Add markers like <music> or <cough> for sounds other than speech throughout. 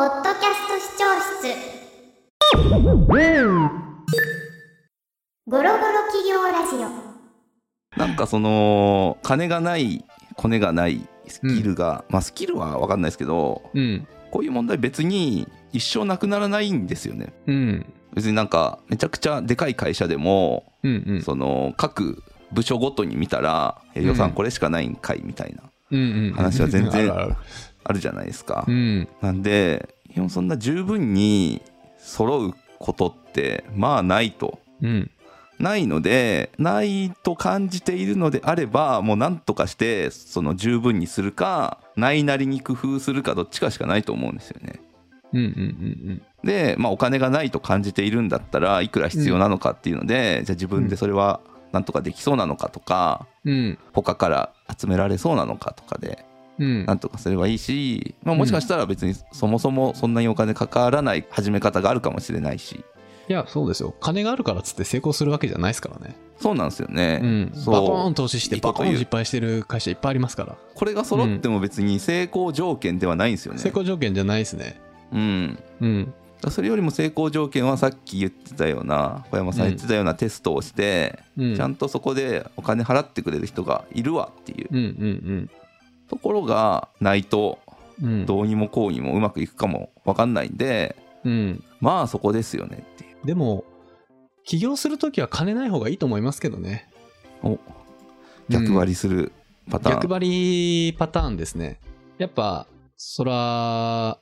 ポッドキャスト視聴室。ゴロゴロ企業ラジオ。なんかその金がないコネがないスキルが、まあスキルは分かんないですけどうん。こういう問題別に一生なくならないんですよね。うん。別になんかめちゃくちゃでかい会社でも、うんうん。その各部署ごとに見たらえ予算これしかないんかいみたいなうんうん。話は全然あるじゃないですか、うん。なんで基本そんな十分に揃うことってまあないと。うん。ないのでないと感じているのであればもう何とかしてその十分にするかないなりに工夫するかどっちかしかないと思うんですよね。うんうんうんで、まあ、お金がないと感じているんだったらいくら必要なのかっていうので、じゃあ自分でそれはなんとかできそうなのかとかうん。他から集められそうなのかとかでうんなんとかすればいいし、まあ、もしかしたら別にそもそもそんなにお金かからない始め方があるかもしれないし。いやそうですよ。金があるからっつって成功するわけじゃないですからね。そうなんですよね。うん。バコーン投資してバコーン失敗してる会社いっぱいありますから。これが揃っても別に成功条件ではないんですよね。成功条件じゃないですね。うん、うん。それよりも成功条件はさっき言ってたような小山さん言ってたようなテストをして、うん。ちゃんとそこでお金払ってくれる人がいるわっていう。うんうんところがないとうんうんどうにもこうにもうまくいくかも分かんないんでうんまあそこですよねっていう。でも起業するときは金ない方がいいと思いますけどねお逆張りするパターン。逆張りパターンですねやっぱそら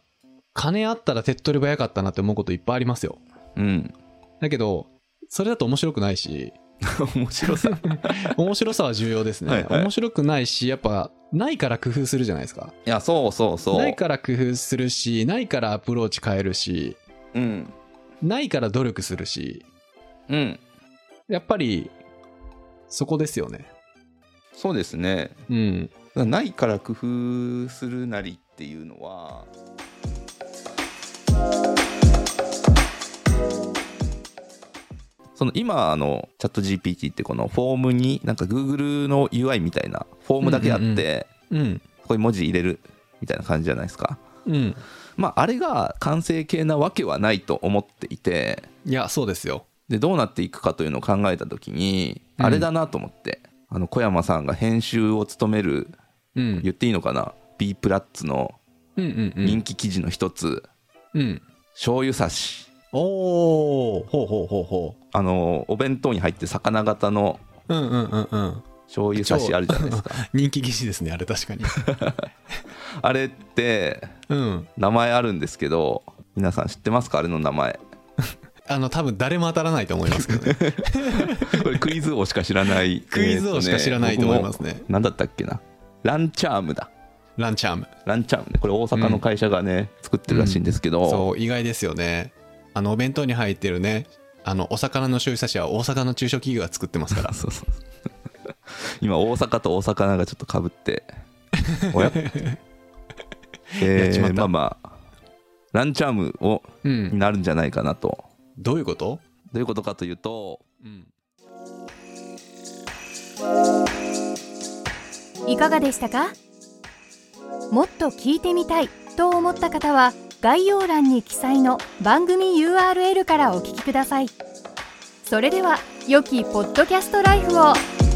金あったら手っ取り早かったなって思うこといっぱいありますようん。だけどそれだと面白くないし <laughs> 面白さ。<laughs> 面白さは重要ですねはいはい面白くないしやっぱないから工夫するじゃないですかいや、そうそうそう。ないから工夫するしないからアプローチ変えるしうん。ないから努力するしうん。やっぱりそこですよねそうですね。うんないから工夫するなりっていうのはその今あのチャット GPT ってこのフォームになんか Google の UI みたいなフォームだけあって、うんうんうんうん。ここに文字入れるみたいな感じじゃないですか。うん。まああれが完成形なわけはないと思っていていやそうですよ。でどうなっていくかというのを考えた時にうん。あれだなと思って、あの小山さんが編集を務めるうん。言っていいのかな？B プラッツのうんうんうん。人気記事の一つ、うん。醤油差しおおほうほうほうほあのお弁当に入って魚型のううんうんうんうん。醤油差しあるじゃないですか。<laughs> 人気技師ですねあれ確かに。<laughs> あれってうん。名前あるんですけど皆さん知ってますか？あれの名前。<laughs> あの多分誰も当たらないと思いますけどね。これクイズ王しか知らない。クイズ王しか知らないと思いますね。何だったっけな？ランチャームだ。ランチャーム。ランチャームね。これ大阪の会社がね、作ってるらしいんですけど、そう意外ですよねあのお弁当に入ってるねあのお魚の醤油差しは大阪の中小企業が作ってますから。<laughs> そうそう <laughs> 今大阪と大阪がちょっとかぶっておや？<laughs> えー、やっちまった。まあまあランチャームをうん。になるんじゃないかなと。どういうこと？どういうことかというとうん。いかがでしたか？もっと聞いてみたいと思った方は概要欄に記載の番組 URL からお聞きください。それでは良きポッドキャストライフを。